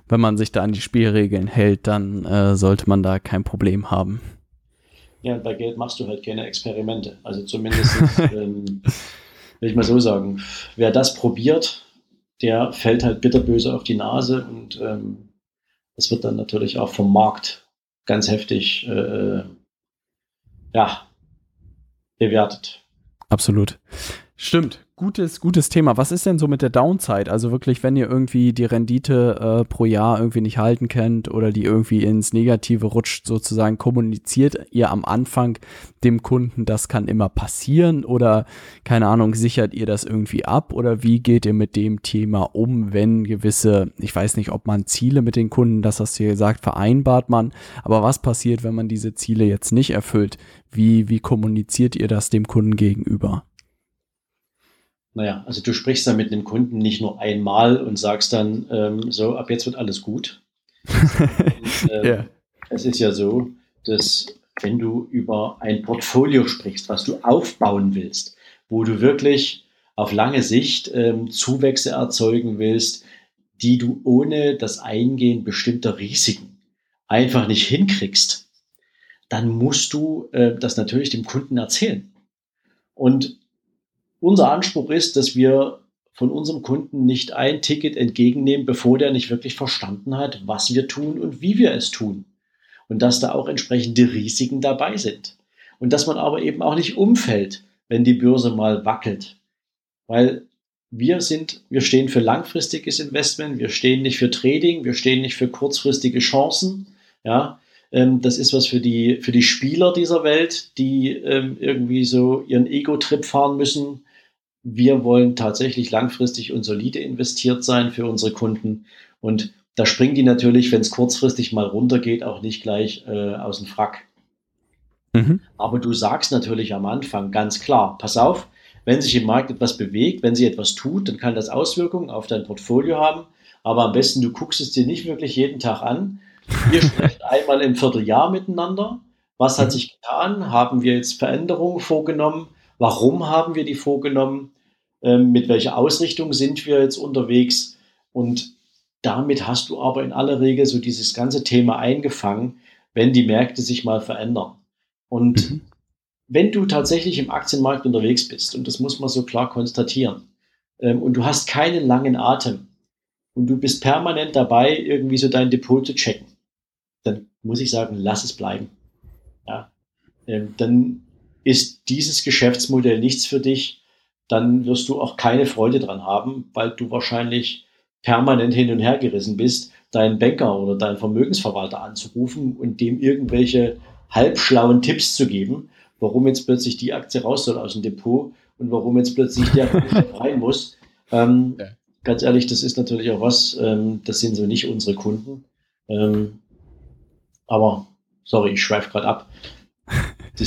wenn man sich da an die Spielregeln hält, dann äh, sollte man da kein Problem haben. Ja, bei Geld machst du halt keine Experimente. Also zumindest, ähm, will ich mal so sagen, wer das probiert, der fällt halt bitterböse auf die Nase und ähm, das wird dann natürlich auch vom Markt ganz heftig äh, ja, bewertet. Absolut. Stimmt gutes, gutes Thema. Was ist denn so mit der Downside? Also wirklich, wenn ihr irgendwie die Rendite äh, pro Jahr irgendwie nicht halten könnt oder die irgendwie ins Negative rutscht, sozusagen kommuniziert ihr am Anfang dem Kunden, das kann immer passieren oder keine Ahnung, sichert ihr das irgendwie ab oder wie geht ihr mit dem Thema um, wenn gewisse, ich weiß nicht, ob man Ziele mit den Kunden, das hast du ja gesagt, vereinbart man, aber was passiert, wenn man diese Ziele jetzt nicht erfüllt? Wie, wie kommuniziert ihr das dem Kunden gegenüber? Naja, also du sprichst dann mit einem Kunden nicht nur einmal und sagst dann, ähm, so, ab jetzt wird alles gut. und, ähm, yeah. Es ist ja so, dass wenn du über ein Portfolio sprichst, was du aufbauen willst, wo du wirklich auf lange Sicht ähm, Zuwächse erzeugen willst, die du ohne das Eingehen bestimmter Risiken einfach nicht hinkriegst, dann musst du äh, das natürlich dem Kunden erzählen. Und unser Anspruch ist, dass wir von unserem Kunden nicht ein Ticket entgegennehmen, bevor der nicht wirklich verstanden hat, was wir tun und wie wir es tun. Und dass da auch entsprechende Risiken dabei sind. Und dass man aber eben auch nicht umfällt, wenn die Börse mal wackelt. Weil wir sind, wir stehen für langfristiges Investment, wir stehen nicht für Trading, wir stehen nicht für kurzfristige Chancen. Ja, ähm, das ist was für die, für die Spieler dieser Welt, die ähm, irgendwie so ihren Ego-Trip fahren müssen wir wollen tatsächlich langfristig und solide investiert sein für unsere Kunden. Und da springen die natürlich, wenn es kurzfristig mal runtergeht, auch nicht gleich äh, aus dem Frack. Mhm. Aber du sagst natürlich am Anfang ganz klar, pass auf, wenn sich im Markt etwas bewegt, wenn sich etwas tut, dann kann das Auswirkungen auf dein Portfolio haben. Aber am besten, du guckst es dir nicht wirklich jeden Tag an. Wir sprechen einmal im Vierteljahr miteinander. Was hat mhm. sich getan? Haben wir jetzt Veränderungen vorgenommen? Warum haben wir die vorgenommen? Ähm, mit welcher Ausrichtung sind wir jetzt unterwegs? Und damit hast du aber in aller Regel so dieses ganze Thema eingefangen, wenn die Märkte sich mal verändern. Und mhm. wenn du tatsächlich im Aktienmarkt unterwegs bist, und das muss man so klar konstatieren, ähm, und du hast keinen langen Atem und du bist permanent dabei, irgendwie so dein Depot zu checken, dann muss ich sagen, lass es bleiben. Ja? Ähm, dann ist dieses Geschäftsmodell nichts für dich, dann wirst du auch keine Freude dran haben, weil du wahrscheinlich permanent hin und her gerissen bist, deinen Banker oder deinen Vermögensverwalter anzurufen und dem irgendwelche halbschlauen Tipps zu geben, warum jetzt plötzlich die Aktie raus soll aus dem Depot und warum jetzt plötzlich der rein muss. Ähm, ja. Ganz ehrlich, das ist natürlich auch was, ähm, das sind so nicht unsere Kunden. Ähm, aber, sorry, ich schweife gerade ab.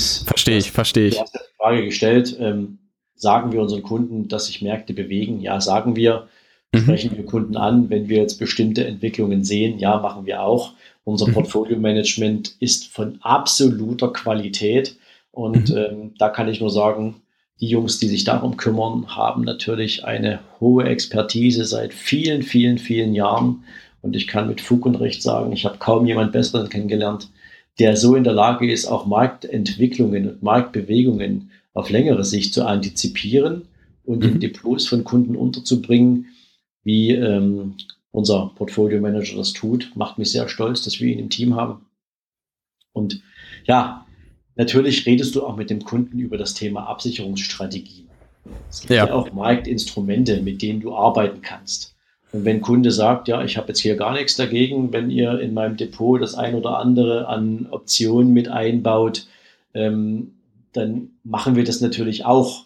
verstehe ich, verstehe ich. Du hast die Frage gestellt, ähm, sagen wir unseren Kunden, dass sich Märkte bewegen? Ja, sagen wir. Mhm. Sprechen wir Kunden an, wenn wir jetzt bestimmte Entwicklungen sehen? Ja, machen wir auch. Unser mhm. Portfolio-Management ist von absoluter Qualität. Und mhm. ähm, da kann ich nur sagen, die Jungs, die sich darum kümmern, haben natürlich eine hohe Expertise seit vielen, vielen, vielen Jahren. Und ich kann mit Fug und Recht sagen, ich habe kaum jemand Besseren kennengelernt, der so in der Lage ist, auch Marktentwicklungen und Marktbewegungen auf längere Sicht zu antizipieren und mhm. in Depots von Kunden unterzubringen, wie ähm, unser Portfolio Manager das tut. Macht mich sehr stolz, dass wir ihn im Team haben. Und ja, natürlich redest du auch mit dem Kunden über das Thema Absicherungsstrategien. Es gibt ja. ja auch Marktinstrumente, mit denen du arbeiten kannst. Und wenn ein Kunde sagt, ja, ich habe jetzt hier gar nichts dagegen, wenn ihr in meinem Depot das ein oder andere an Optionen mit einbaut, ähm, dann machen wir das natürlich auch.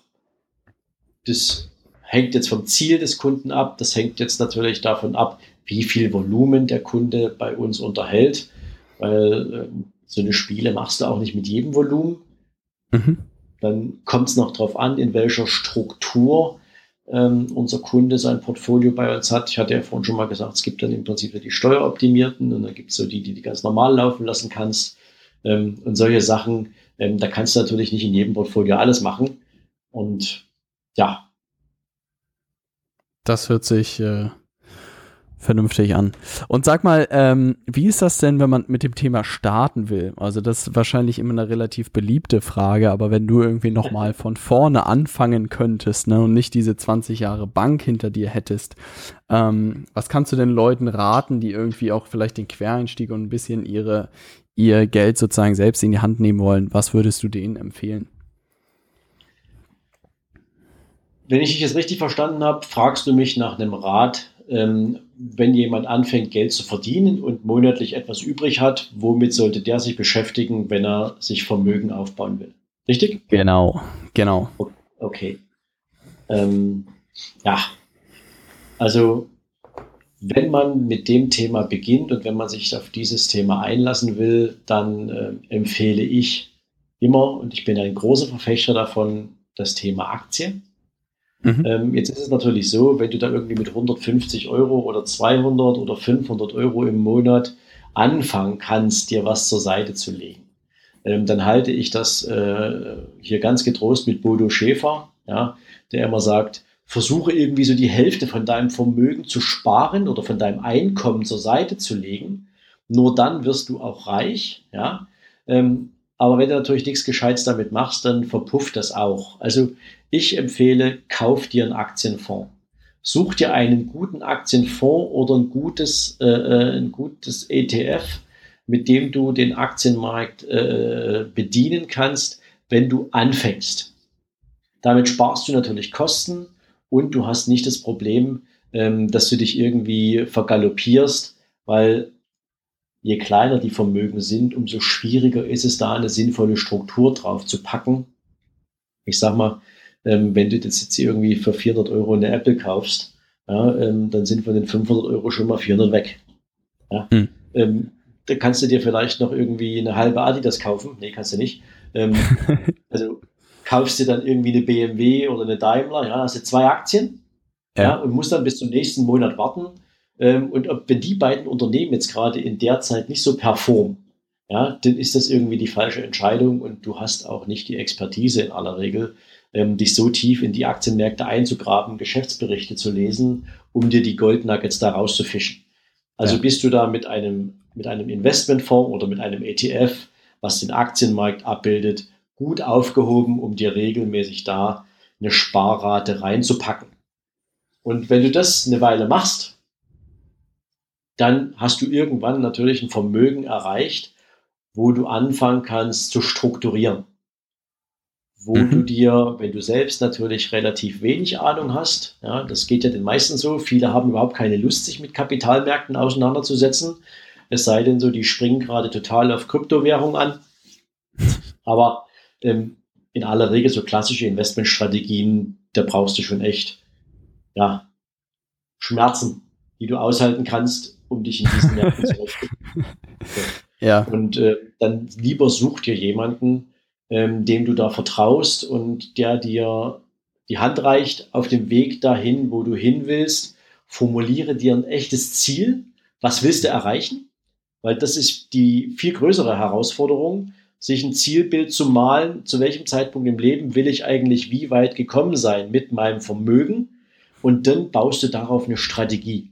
Das hängt jetzt vom Ziel des Kunden ab. Das hängt jetzt natürlich davon ab, wie viel Volumen der Kunde bei uns unterhält. Weil ähm, so eine Spiele machst du auch nicht mit jedem Volumen. Mhm. Dann kommt es noch darauf an, in welcher Struktur ähm, unser Kunde sein Portfolio bei uns hat. Ich hatte ja vorhin schon mal gesagt, es gibt dann im Prinzip die Steueroptimierten und dann gibt es so die, die du ganz normal laufen lassen kannst. Ähm, und solche Sachen, ähm, da kannst du natürlich nicht in jedem Portfolio alles machen. Und ja. Das hört sich äh, vernünftig an. Und sag mal, ähm, wie ist das denn, wenn man mit dem Thema starten will? Also das ist wahrscheinlich immer eine relativ beliebte Frage, aber wenn du irgendwie nochmal von vorne anfangen könntest ne, und nicht diese 20 Jahre Bank hinter dir hättest, ähm, was kannst du den Leuten raten, die irgendwie auch vielleicht den Quereinstieg und ein bisschen ihre, ihr Geld sozusagen selbst in die Hand nehmen wollen? Was würdest du denen empfehlen? Wenn ich dich jetzt richtig verstanden habe, fragst du mich nach einem Rat, wenn jemand anfängt, Geld zu verdienen und monatlich etwas übrig hat, womit sollte der sich beschäftigen, wenn er sich Vermögen aufbauen will? Richtig? Genau, genau. Okay. Ähm, ja, also wenn man mit dem Thema beginnt und wenn man sich auf dieses Thema einlassen will, dann äh, empfehle ich immer, und ich bin ein großer Verfechter davon, das Thema Aktien. Mhm. Ähm, jetzt ist es natürlich so, wenn du da irgendwie mit 150 Euro oder 200 oder 500 Euro im Monat anfangen kannst, dir was zur Seite zu legen, ähm, dann halte ich das äh, hier ganz getrost mit Bodo Schäfer, ja, der immer sagt, versuche irgendwie so die Hälfte von deinem Vermögen zu sparen oder von deinem Einkommen zur Seite zu legen. Nur dann wirst du auch reich, ja. Ähm, aber wenn du natürlich nichts Gescheites damit machst, dann verpufft das auch. Also ich empfehle, kauf dir einen Aktienfonds. Such dir einen guten Aktienfonds oder ein gutes, äh, äh ein gutes ETF, mit dem du den Aktienmarkt äh, bedienen kannst, wenn du anfängst. Damit sparst du natürlich Kosten und du hast nicht das Problem, ähm, dass du dich irgendwie vergaloppierst, weil je kleiner die Vermögen sind, umso schwieriger ist es da eine sinnvolle Struktur drauf zu packen. Ich sag mal, ähm, wenn du jetzt irgendwie für 400 Euro eine Apple kaufst, ja, ähm, dann sind von den 500 Euro schon mal 400 weg. Ja. Hm. Ähm, da kannst du dir vielleicht noch irgendwie eine halbe Adidas kaufen. Nee, kannst du nicht. Ähm, also kaufst du dann irgendwie eine BMW oder eine Daimler, ja, hast du zwei Aktien ja. ja. und musst dann bis zum nächsten Monat warten ähm, und ob, wenn die beiden Unternehmen jetzt gerade in der Zeit nicht so performen, ja, dann ist das irgendwie die falsche Entscheidung und du hast auch nicht die Expertise in aller Regel, ähm, dich so tief in die Aktienmärkte einzugraben, Geschäftsberichte zu lesen, um dir die Goldnuggets da rauszufischen. Also ja. bist du da mit einem, mit einem Investmentfonds oder mit einem ETF, was den Aktienmarkt abbildet, gut aufgehoben, um dir regelmäßig da eine Sparrate reinzupacken. Und wenn du das eine Weile machst, dann hast du irgendwann natürlich ein Vermögen erreicht, wo du anfangen kannst zu strukturieren. Wo mhm. du dir, wenn du selbst natürlich relativ wenig Ahnung hast, ja, das geht ja den meisten so, viele haben überhaupt keine Lust, sich mit Kapitalmärkten auseinanderzusetzen, es sei denn so, die springen gerade total auf Kryptowährung an. Aber ähm, in aller Regel so klassische Investmentstrategien, da brauchst du schon echt, ja, Schmerzen, die du aushalten kannst, um dich in diesen Märkten zu richten. Ja. Und äh, dann lieber such dir jemanden, ähm, dem du da vertraust und der dir die Hand reicht auf dem Weg dahin, wo du hin willst. Formuliere dir ein echtes Ziel. Was willst du erreichen? Weil das ist die viel größere Herausforderung, sich ein Zielbild zu malen, zu welchem Zeitpunkt im Leben will ich eigentlich wie weit gekommen sein mit meinem Vermögen. Und dann baust du darauf eine Strategie.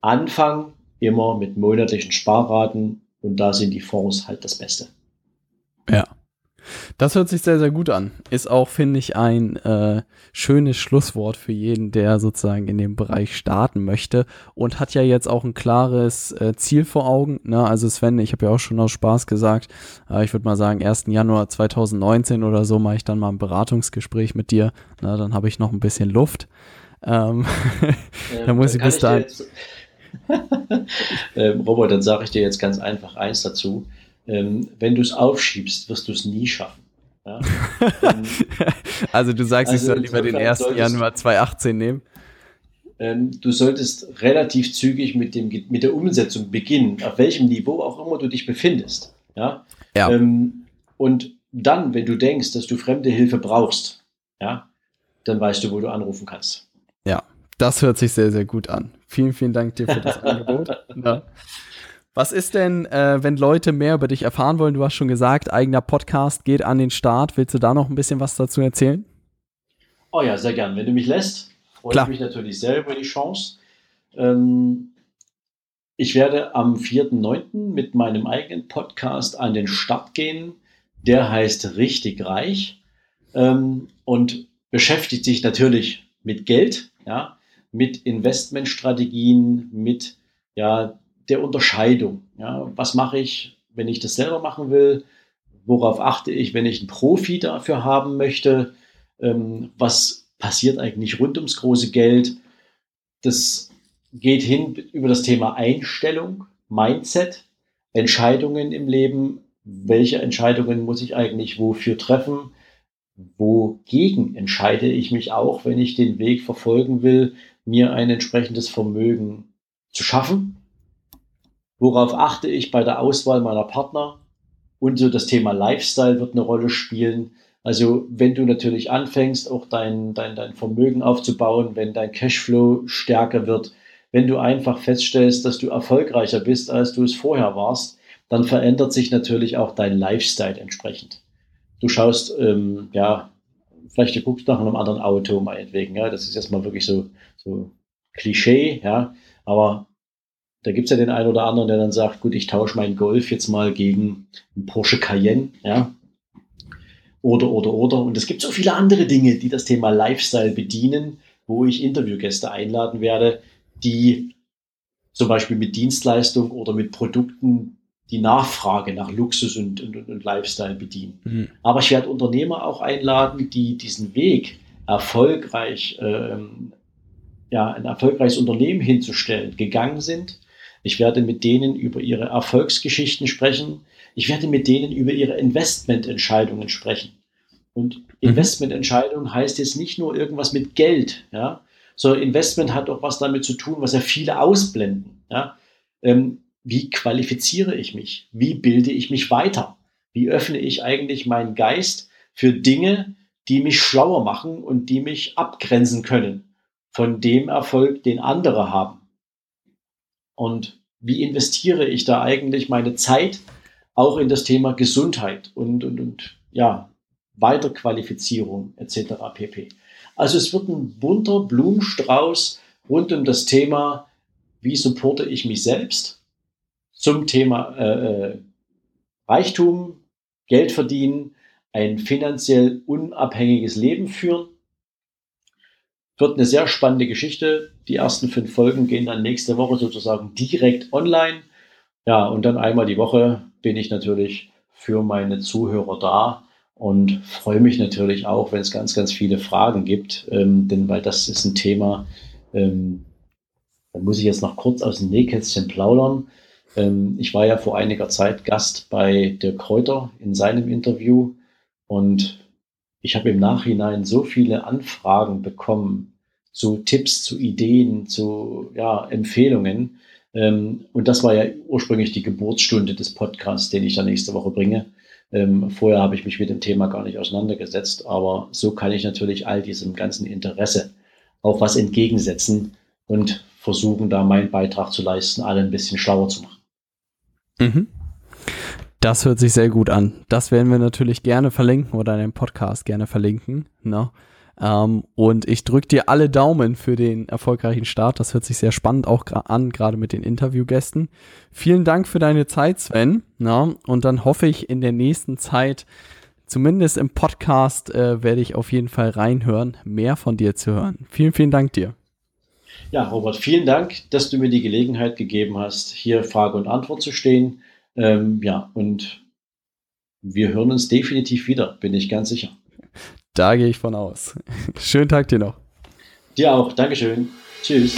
Anfang immer mit monatlichen Sparraten und da sind die Fonds halt das Beste. Das hört sich sehr, sehr gut an. Ist auch, finde ich, ein äh, schönes Schlusswort für jeden, der sozusagen in dem Bereich starten möchte und hat ja jetzt auch ein klares äh, Ziel vor Augen. Ne? Also Sven, ich habe ja auch schon aus Spaß gesagt, äh, ich würde mal sagen, 1. Januar 2019 oder so mache ich dann mal ein Beratungsgespräch mit dir. Na, dann habe ich noch ein bisschen Luft. Ähm, da muss ich bis dahin. ähm, Robert, dann sage ich dir jetzt ganz einfach eins dazu. Ähm, wenn du es aufschiebst, wirst du es nie schaffen. Ja? also du sagst, also ich soll lieber den 1. Januar 2018 nehmen? Ähm, du solltest relativ zügig mit, dem, mit der Umsetzung beginnen, auf welchem Niveau auch immer du dich befindest. Ja. ja. Ähm, und dann, wenn du denkst, dass du fremde Hilfe brauchst, ja, dann weißt du, wo du anrufen kannst. Ja, das hört sich sehr, sehr gut an. Vielen, vielen Dank dir für das Angebot. Ja. Was ist denn, äh, wenn Leute mehr über dich erfahren wollen? Du hast schon gesagt, eigener Podcast geht an den Start. Willst du da noch ein bisschen was dazu erzählen? Oh ja, sehr gern. Wenn du mich lässt, freue ich mich natürlich sehr über die Chance. Ähm, ich werde am 4.9. mit meinem eigenen Podcast an den Start gehen. Der heißt Richtig Reich ähm, und beschäftigt sich natürlich mit Geld, ja, mit Investmentstrategien, mit ja, der Unterscheidung. Ja, was mache ich, wenn ich das selber machen will? Worauf achte ich, wenn ich einen Profi dafür haben möchte? Ähm, was passiert eigentlich rund ums große Geld? Das geht hin über das Thema Einstellung, Mindset, Entscheidungen im Leben. Welche Entscheidungen muss ich eigentlich wofür treffen? Wogegen entscheide ich mich auch, wenn ich den Weg verfolgen will, mir ein entsprechendes Vermögen zu schaffen? Worauf achte ich bei der Auswahl meiner Partner? Und so das Thema Lifestyle wird eine Rolle spielen. Also wenn du natürlich anfängst, auch dein, dein, dein Vermögen aufzubauen, wenn dein Cashflow stärker wird, wenn du einfach feststellst, dass du erfolgreicher bist, als du es vorher warst, dann verändert sich natürlich auch dein Lifestyle entsprechend. Du schaust, ähm, ja, vielleicht du guckst nach einem anderen Auto meinetwegen, ja, das ist erstmal wirklich so, so Klischee, ja, aber da gibt es ja den einen oder anderen, der dann sagt, gut, ich tausche meinen Golf jetzt mal gegen einen Porsche Cayenne, ja. Oder, oder, oder. Und es gibt so viele andere Dinge, die das Thema Lifestyle bedienen, wo ich Interviewgäste einladen werde, die zum Beispiel mit Dienstleistung oder mit Produkten die Nachfrage nach Luxus und, und, und Lifestyle bedienen. Mhm. Aber ich werde Unternehmer auch einladen, die diesen Weg erfolgreich, ähm, ja, ein erfolgreiches Unternehmen hinzustellen, gegangen sind ich werde mit denen über ihre Erfolgsgeschichten sprechen. Ich werde mit denen über ihre Investmententscheidungen sprechen. Und mhm. Investmententscheidung heißt jetzt nicht nur irgendwas mit Geld, ja, sondern Investment hat auch was damit zu tun, was ja viele ausblenden. Ja. Ähm, wie qualifiziere ich mich? Wie bilde ich mich weiter? Wie öffne ich eigentlich meinen Geist für Dinge, die mich schlauer machen und die mich abgrenzen können von dem Erfolg, den andere haben? Und wie investiere ich da eigentlich meine Zeit auch in das Thema Gesundheit und, und, und ja, Weiterqualifizierung etc. pp. Also es wird ein bunter Blumenstrauß rund um das Thema, wie supporte ich mich selbst zum Thema äh, äh Reichtum, Geld verdienen, ein finanziell unabhängiges Leben führen wird eine sehr spannende Geschichte. Die ersten fünf Folgen gehen dann nächste Woche sozusagen direkt online. Ja, und dann einmal die Woche bin ich natürlich für meine Zuhörer da und freue mich natürlich auch, wenn es ganz, ganz viele Fragen gibt, ähm, denn weil das ist ein Thema, ähm, da muss ich jetzt noch kurz aus dem Nähkästchen plaudern. Ähm, ich war ja vor einiger Zeit Gast bei der Kräuter in seinem Interview und ich habe im Nachhinein so viele Anfragen bekommen zu Tipps, zu Ideen, zu ja, Empfehlungen. Ähm, und das war ja ursprünglich die Geburtsstunde des Podcasts, den ich da nächste Woche bringe. Ähm, vorher habe ich mich mit dem Thema gar nicht auseinandergesetzt, aber so kann ich natürlich all diesem ganzen Interesse auch was entgegensetzen und versuchen, da meinen Beitrag zu leisten, alle ein bisschen schlauer zu machen. Mhm. Das hört sich sehr gut an. Das werden wir natürlich gerne verlinken oder in dem Podcast gerne verlinken. Ne? Ähm, und ich drücke dir alle Daumen für den erfolgreichen Start. Das hört sich sehr spannend auch an, gerade mit den Interviewgästen. Vielen Dank für deine Zeit, Sven. Na? Und dann hoffe ich in der nächsten Zeit, zumindest im Podcast äh, werde ich auf jeden Fall reinhören, mehr von dir zu hören. Vielen, vielen Dank dir. Ja, Robert, vielen Dank, dass du mir die Gelegenheit gegeben hast, hier Frage und Antwort zu stehen. Ähm, ja, und wir hören uns definitiv wieder, bin ich ganz sicher. Da gehe ich von aus. Schönen Tag dir noch. Dir auch. Dankeschön. Tschüss.